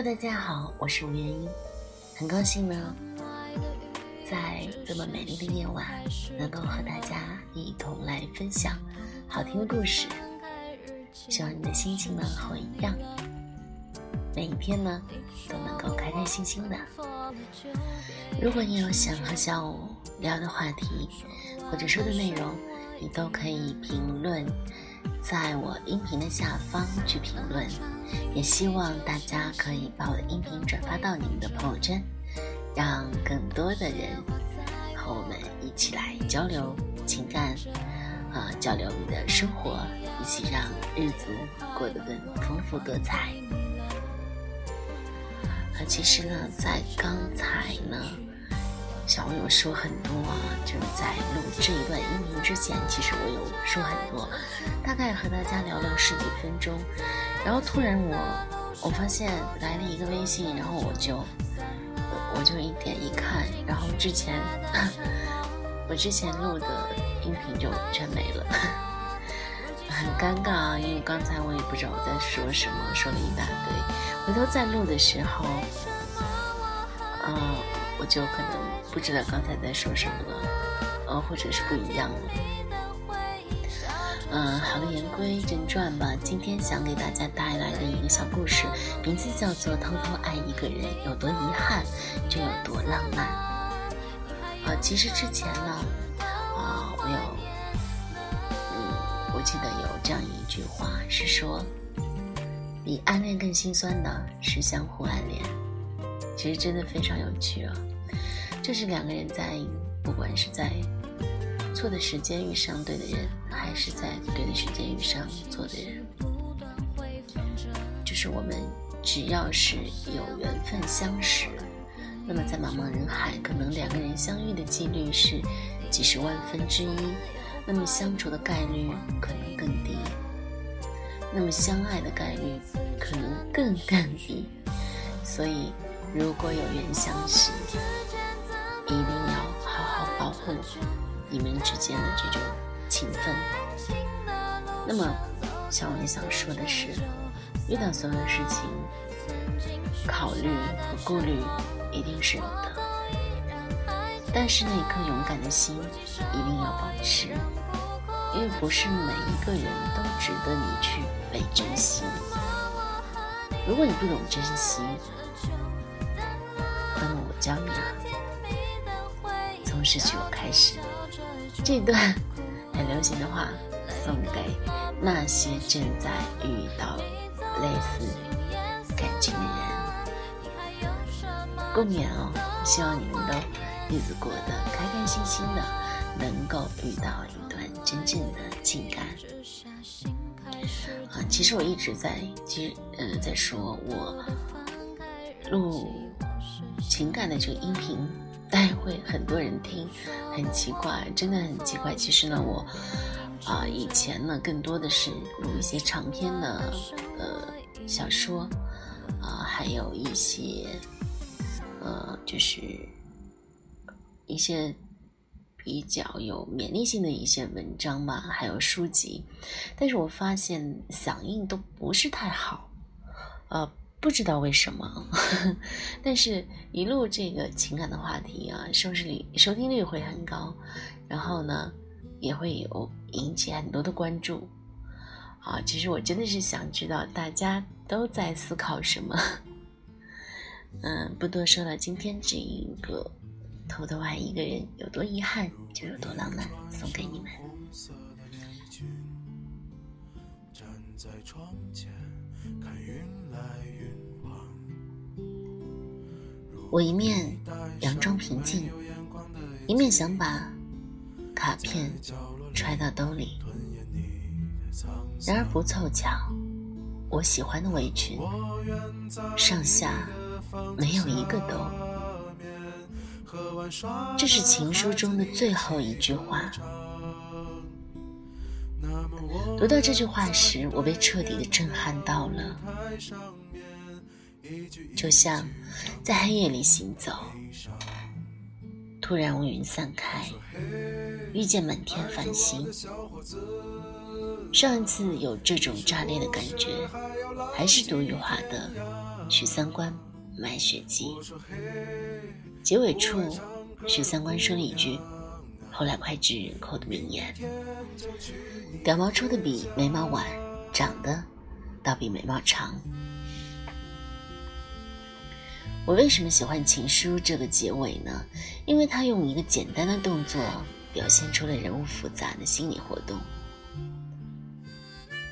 Hello，大家好，我是吴元英，很高兴呢，在这么美丽的夜晚，能够和大家一同来分享好听的故事。希望你的心情呢和我一样，每一天呢都能够开开心心的。如果你有想和小五聊的话题，或者说的内容，你都可以评论。在我音频的下方去评论，也希望大家可以把我的音频转发到你们的朋友圈，让更多的人和我们一起来交流情感，啊，交流你的生活，一起让日子过得更丰富多彩。啊，其实呢，在刚才呢。小我有说很多啊，就是在录这一段音频之前，其实我有说很多，大概和大家聊聊十几分钟，然后突然我我发现来了一个微信，然后我就 我就一点一看，然后之前 我之前录的音频就全没了，很尴尬啊，因为刚才我也不知道我在说什么，说了一大堆，回头再录的时候，嗯，就可能。不知道刚才在说什么了，呃，或者是不一样了。嗯，好了，言归正传吧。今天想给大家带来的一个小故事，名字叫做《偷偷爱一个人有多遗憾，就有多浪漫》。啊，其实之前呢，啊，我有，嗯，我记得有这样一句话是说，比暗恋更心酸的是相互暗恋。其实真的非常有趣啊。这是两个人在，不管是在错的时间遇上对的人，还是在对的时间遇上错的人，就是我们只要是有缘分相识，那么在茫茫人海，可能两个人相遇的几率是几十万分之一，那么相处的概率可能更低，那么相爱的概率可能更更低。所以，如果有缘相识，一定要好好保护你们之间的这种情分。那么，小文想说的是，遇到所有的事情，考虑和顾虑一定是有的，但是那颗勇敢的心一定要保持，因为不是每一个人都值得你去被珍惜。如果你不懂珍惜，那么我教你啊啊。失去我开始，这段很流行的话送给那些正在遇到类似感情的人，共勉哦！希望你们都日子过得开开心心的，能够遇到一段真正的情感。啊，其实我一直在，其实呃，在说我录情感的这个音频。待会很多人听，很奇怪，真的很奇怪。其实呢，我啊以前呢更多的是录一些长篇的呃小说，啊还有一些呃就是一些比较有勉励性的一些文章吧，还有书籍。但是我发现响应都不是太好，呃。不知道为什么，但是一录这个情感的话题啊，收视率、收听率会很高，然后呢，也会有引起很多的关注。啊，其实我真的是想知道大家都在思考什么。嗯，不多说了，今天这一个偷偷爱一个人有多遗憾，就有多浪漫，送给你们。站在窗前看云我一面佯装平静，一面想把卡片揣到兜里。然而不凑巧，我喜欢的围裙上下没有一个兜。这是情书中的最后一句话。读到这句话时，我被彻底的震撼到了。就像在黑夜里行走，突然乌云散开，遇见满天繁星。上一次有这种炸裂的感觉，还是读余华的许三观买血记。结尾处，许三观说了一句：“后来脍炙人口的名言。”屌毛出的比眉毛晚，长得倒比眉毛长。我为什么喜欢《情书》这个结尾呢？因为它用一个简单的动作表现出了人物复杂的心理活动。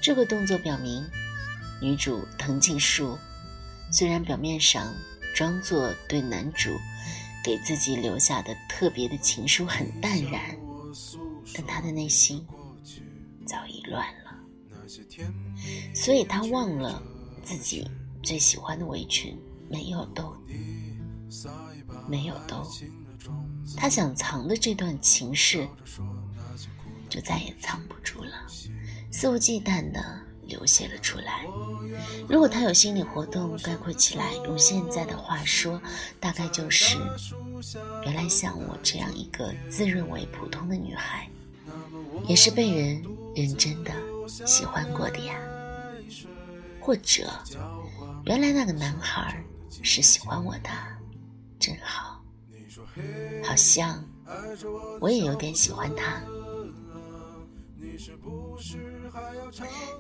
这个动作表明，女主藤井树虽然表面上装作对男主给自己留下的特别的情书很淡然，但她的内心早已乱了。所以她忘了自己最喜欢的围裙。没有兜，没有兜。他想藏的这段情事，就再也藏不住了，肆无忌惮的流泻了出来。如果他有心理活动，概括起来，用现在的话说，大概就是：原来像我这样一个自认为普通的女孩，也是被人认真的喜欢过的呀。或者，原来那个男孩。是喜欢我的，真好，好像我也有点喜欢他。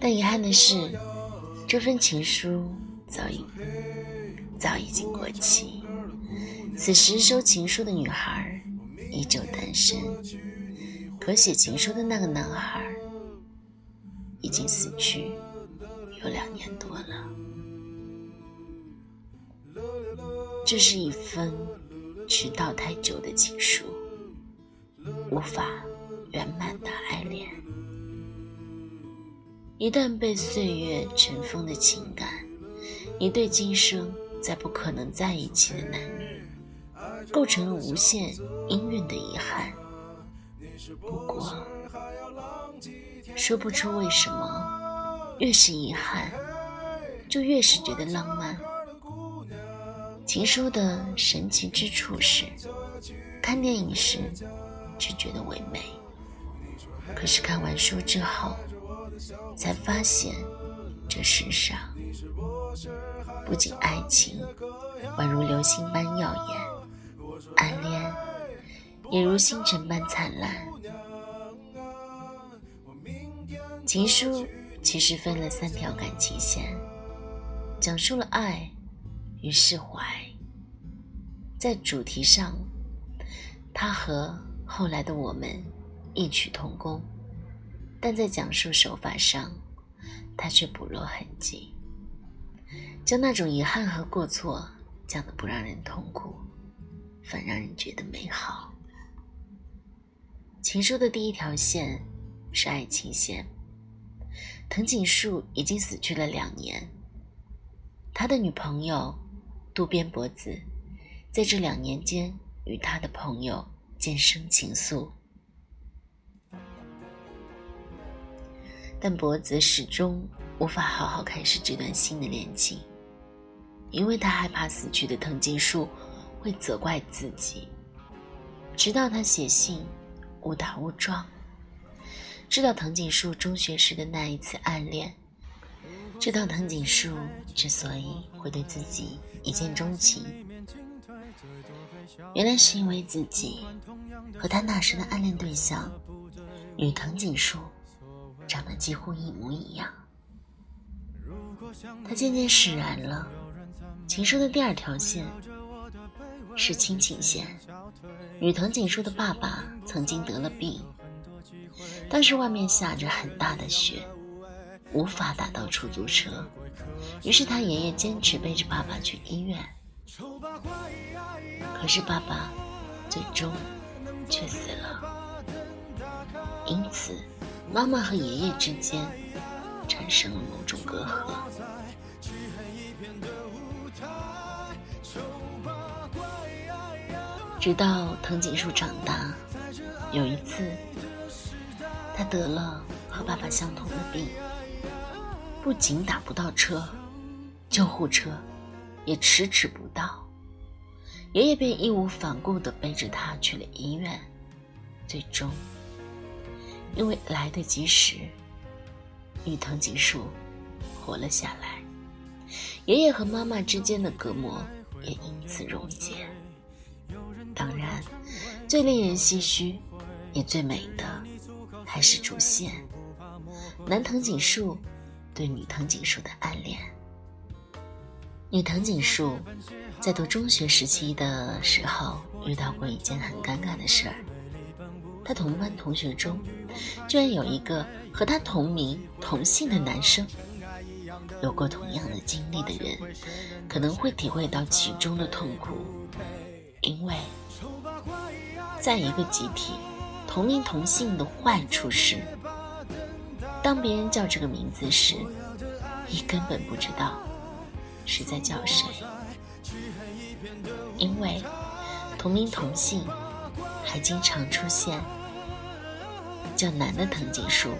但遗憾的是，这份情书早已早已经过期。此时收情书的女孩依旧单身，可写情书的那个男孩已经死去有两年多了。这是一封迟到太久的情书，无法圆满的爱恋。一旦被岁月尘封的情感，一对今生再不可能在一起的男女，构成了无限氤氲的遗憾。不过，说不出为什么，越是遗憾，就越是觉得浪漫。情书的神奇之处是，看电影时只觉得唯美，可是看完书之后，才发现这世上不仅爱情宛如流星般耀眼，暗恋也如星辰般灿烂。情书其实分了三条感情线，讲述了爱。与释怀，在主题上，他和后来的我们异曲同工，但在讲述手法上，他却不落痕迹，将那种遗憾和过错讲得不让人痛苦，反让人觉得美好。情书的第一条线是爱情线，藤井树已经死去了两年，他的女朋友。渡边博子在这两年间与他的朋友渐生情愫，但博子始终无法好好开始这段新的恋情，因为他害怕死去的藤井树会责怪自己。直到他写信误打误撞，知道藤井树中学时的那一次暗恋。知道藤井树之所以会对自己一见钟情，原来是因为自己和他那时的暗恋对象与藤井树长得几乎一模一样。他渐渐释然了。情书的第二条线是亲情线，与藤井树的爸爸曾经得了病，当时外面下着很大的雪。无法打到出租车，于是他爷爷坚持背着爸爸去医院。可是爸爸最终却死了，因此妈妈和爷爷之间产生了某种隔阂。直到藤井树长大，有一次他得了和爸爸相同的病。不仅打不到车，救护车也迟迟不到，爷爷便义无反顾地背着他去了医院。最终，因为来得及时，与藤井树活了下来。爷爷和妈妈之间的隔膜也因此溶解。当然，最令人唏嘘，也最美的，还是主线——男藤井树对女藤井树的暗恋。女藤井树在读中学时期的时候，遇到过一件很尴尬的事儿。她同班同学中，居然有一个和她同名同姓的男生。有过同样的经历的人，可能会体会到其中的痛苦，因为，在一个集体，同名同姓的坏处是，当别人叫这个名字时，你根本不知道。是在叫谁？因为同名同姓，还经常出现叫男的藤井树，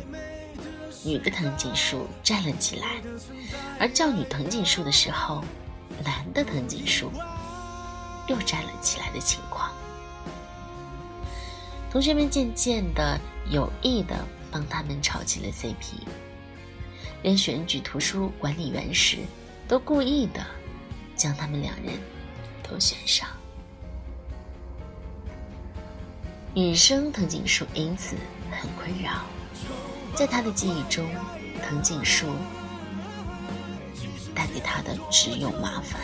女的藤井树站了起来；而叫女藤井树的时候，男的藤井树又站了起来的情况。同学们渐渐的有意的帮他们炒起了 CP，连选举图书管理员时。都故意的将他们两人都选上，女生藤井树因此很困扰。在他的记忆中，藤井树带给他的只有麻烦。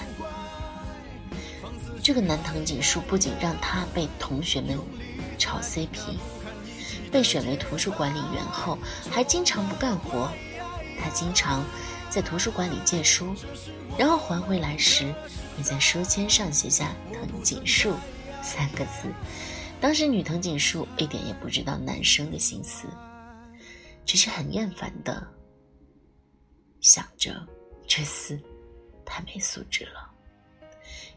这个男藤井树不仅让他被同学们炒 CP，被选为图书管理员后，还经常不干活。他经常。在图书馆里借书，然后还回来时，会在书签上写下“藤井树”三个字。当时女藤井树一点也不知道男生的心思，只是很厌烦的想着这厮太没素质了，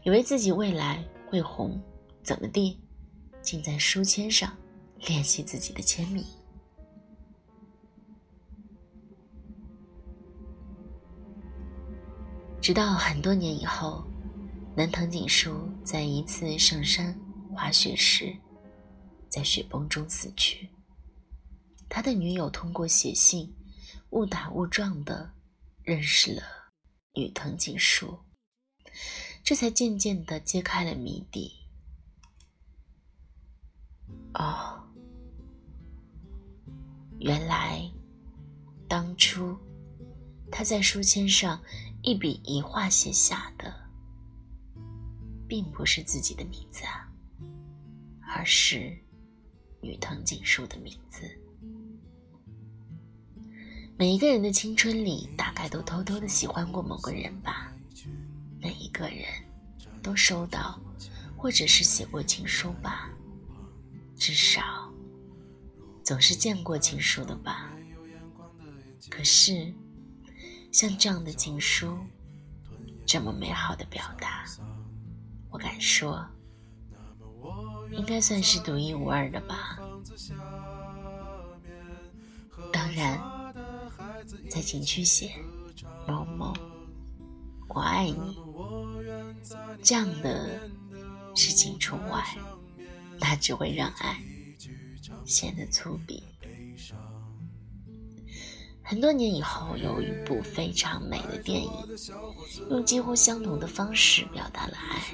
以为自己未来会红，怎么地，竟在书签上练习自己的签名。直到很多年以后，南藤井树在一次上山滑雪时，在雪崩中死去。他的女友通过写信，误打误撞的认识了女藤井树，这才渐渐的揭开了谜底。哦，原来当初他在书签上。一笔一画写下的，并不是自己的名字啊，而是女藤井树的名字。每一个人的青春里，大概都偷偷的喜欢过某个人吧。每一个人都收到，或者是写过情书吧。至少，总是见过情书的吧。可是。像这样的情书，这么美好的表达，我敢说，应该算是独一无二的吧。当然，在景区写某某，我爱你这样的事情除外，那只会让爱显得粗鄙。很多年以后，有一部非常美的电影，用几乎相同的方式表达了爱，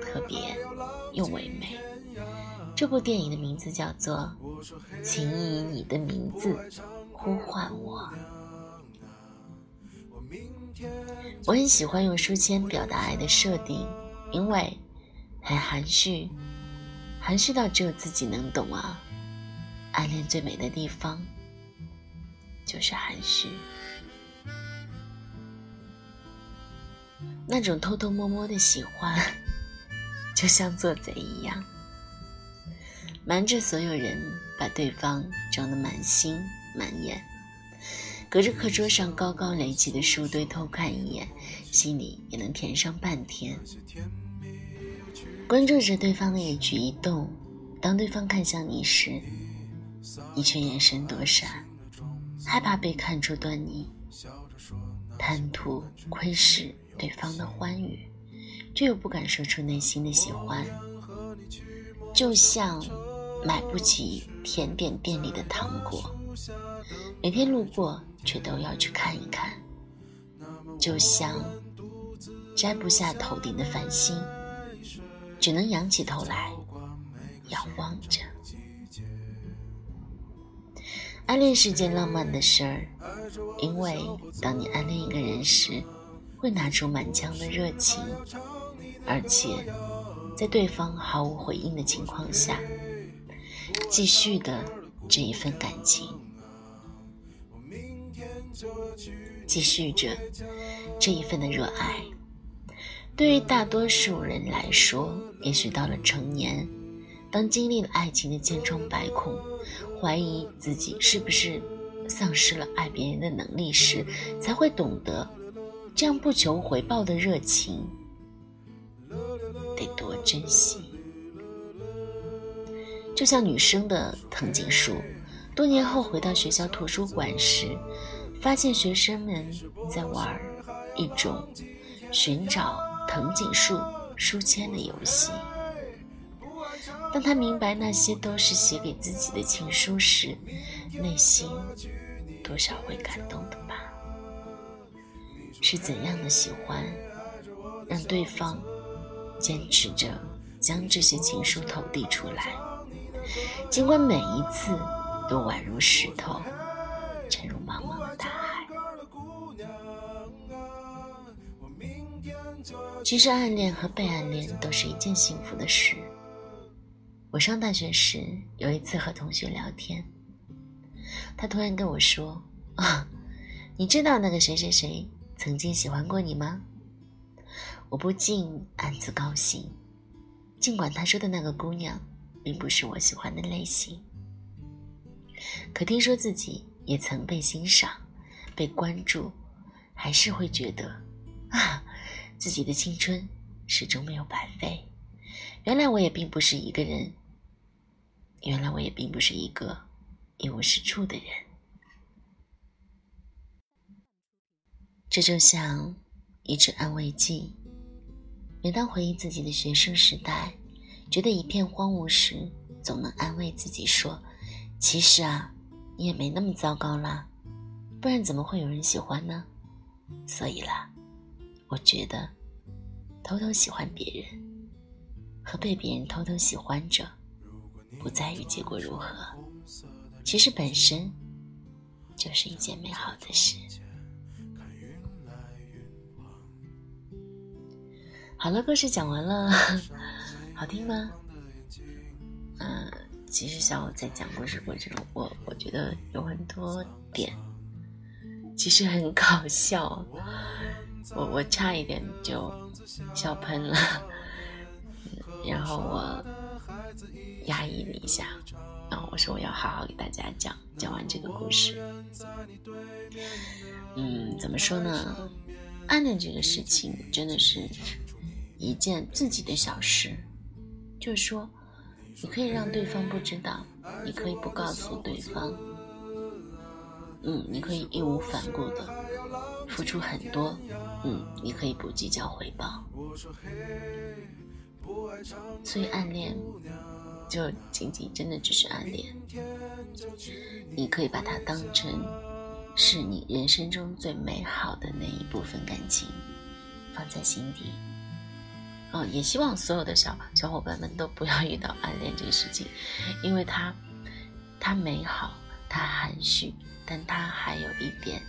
特别又唯美。这部电影的名字叫做《请以你的名字呼唤我》。我很喜欢用书签表达爱的设定，因为很含蓄，含蓄到只有自己能懂啊。暗恋最美的地方。就是含蓄，那种偷偷摸摸的喜欢，就像做贼一样，瞒着所有人把对方装得满心满眼，隔着课桌上高高垒起的书堆偷看一眼，心里也能甜上半天。关注着对方的一举一动，当对方看向你时，你却眼神躲闪。害怕被看出端倪，贪图窥视对方的欢愉，却又不敢说出内心的喜欢，就像买不起甜点店里的糖果，每天路过却都要去看一看，就像摘不下头顶的繁星，只能仰起头来仰望着。暗恋是件浪漫的事儿，因为当你暗恋一个人时，会拿出满腔的热情，而且在对方毫无回应的情况下，继续的这一份感情，继续着这一份的热爱。对于大多数人来说，也许到了成年，当经历了爱情的千疮百孔，怀疑自己是不是丧失了爱别人的能力时，才会懂得。这样不求回报的热情，得多珍惜。就像女生的藤井树，多年后回到学校图书馆时，发现学生们在玩一种寻找藤井树书签的游戏。当他明白那些都是写给自己的情书时，内心多少会感动的吧。是怎样的喜欢，让对方坚持着将这些情书投递出来，尽管每一次都宛如石头沉入茫茫的大海。其实暗恋和被暗恋都是一件幸福的事。我上大学时有一次和同学聊天，他突然跟我说：“啊，你知道那个谁谁谁？”曾经喜欢过你吗？我不禁暗自高兴，尽管他说的那个姑娘并不是我喜欢的类型，可听说自己也曾被欣赏、被关注，还是会觉得啊，自己的青春始终没有白费。原来我也并不是一个人，原来我也并不是一个一无是处的人。这就像一支安慰剂。每当回忆自己的学生时代，觉得一片荒芜时，总能安慰自己说：“其实啊，你也没那么糟糕啦，不然怎么会有人喜欢呢？”所以啦，我觉得，偷偷喜欢别人和被别人偷偷喜欢着，不在于结果如何，其实本身就是一件美好的事。好了，故事讲完了，好听吗？嗯，其实像我在讲故事过程中，我我觉得有很多点，其实很搞笑，我我差一点就笑喷了，然后我压抑了一下，然后我说我要好好给大家讲讲完这个故事。嗯，怎么说呢？暗恋这个事情真的是。一件自己的小事，就是说，你可以让对方不知道，你可以不告诉对方，嗯，你可以义无反顾的付出很多，嗯，你可以不计较回报。所以暗恋就仅仅真的只是暗恋，你可以把它当成是你人生中最美好的那一部分感情，放在心底。哦，也希望所有的小小伙伴们都不要遇到暗恋这个事情，因为它，它美好，它含蓄，但它还有一点，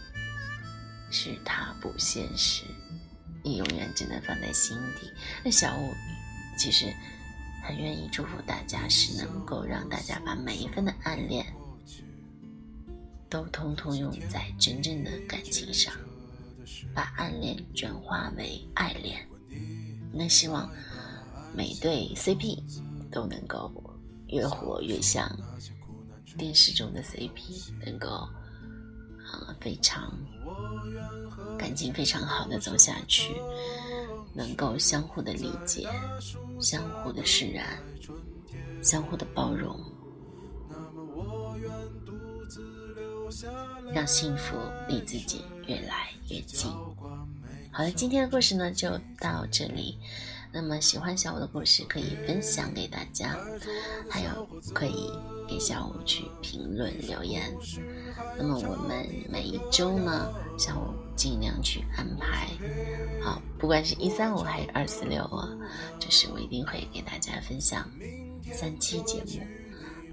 是它不现实，你永远只能放在心底。那小五其实很愿意祝福大家，是能够让大家把每一份的暗恋，都通通用在真正的感情上，把暗恋转化为爱恋。那希望每对 CP 都能够越活越像电视中的 CP，能够啊非常感情非常好的走下去，能够相互的理解，相互的释然，相互的包容，让幸福离自己越来越近。好了，今天的故事呢就到这里。那么喜欢小五的故事可以分享给大家，还有可以给小五去评论留言。那么我们每一周呢下午尽量去安排。好，不管是一三五还是二四六啊，就是我一定会给大家分享三期节目。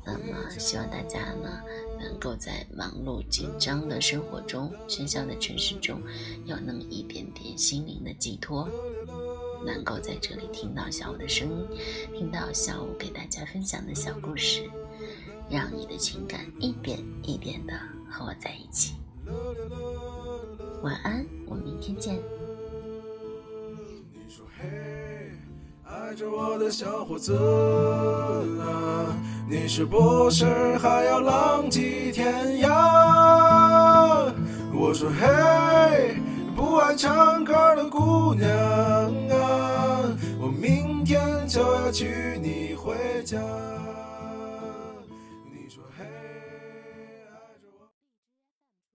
那么，希望大家呢，能够在忙碌紧张的生活中、喧嚣的城市中，有那么一点点心灵的寄托，能够在这里听到小五的声音，听到小五给大家分享的小故事，让你的情感一点一点的和我在一起。晚安，我们明天见。你说嘿爱着我的小伙子啊，你是不是还要浪迹天涯？我说嘿，不爱唱歌的姑娘啊，我明天就要娶你回家。